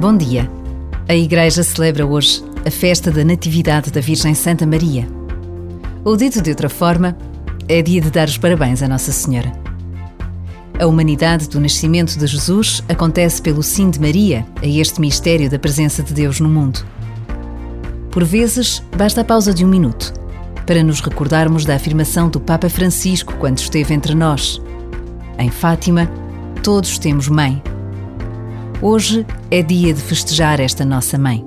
Bom dia. A Igreja celebra hoje a festa da Natividade da Virgem Santa Maria. Ou dito de outra forma, é dia de dar os parabéns à Nossa Senhora. A humanidade do nascimento de Jesus acontece pelo sim de Maria a este mistério da presença de Deus no mundo. Por vezes, basta a pausa de um minuto para nos recordarmos da afirmação do Papa Francisco quando esteve entre nós. Em Fátima, todos temos mãe Hoje é dia de festejar esta nossa mãe.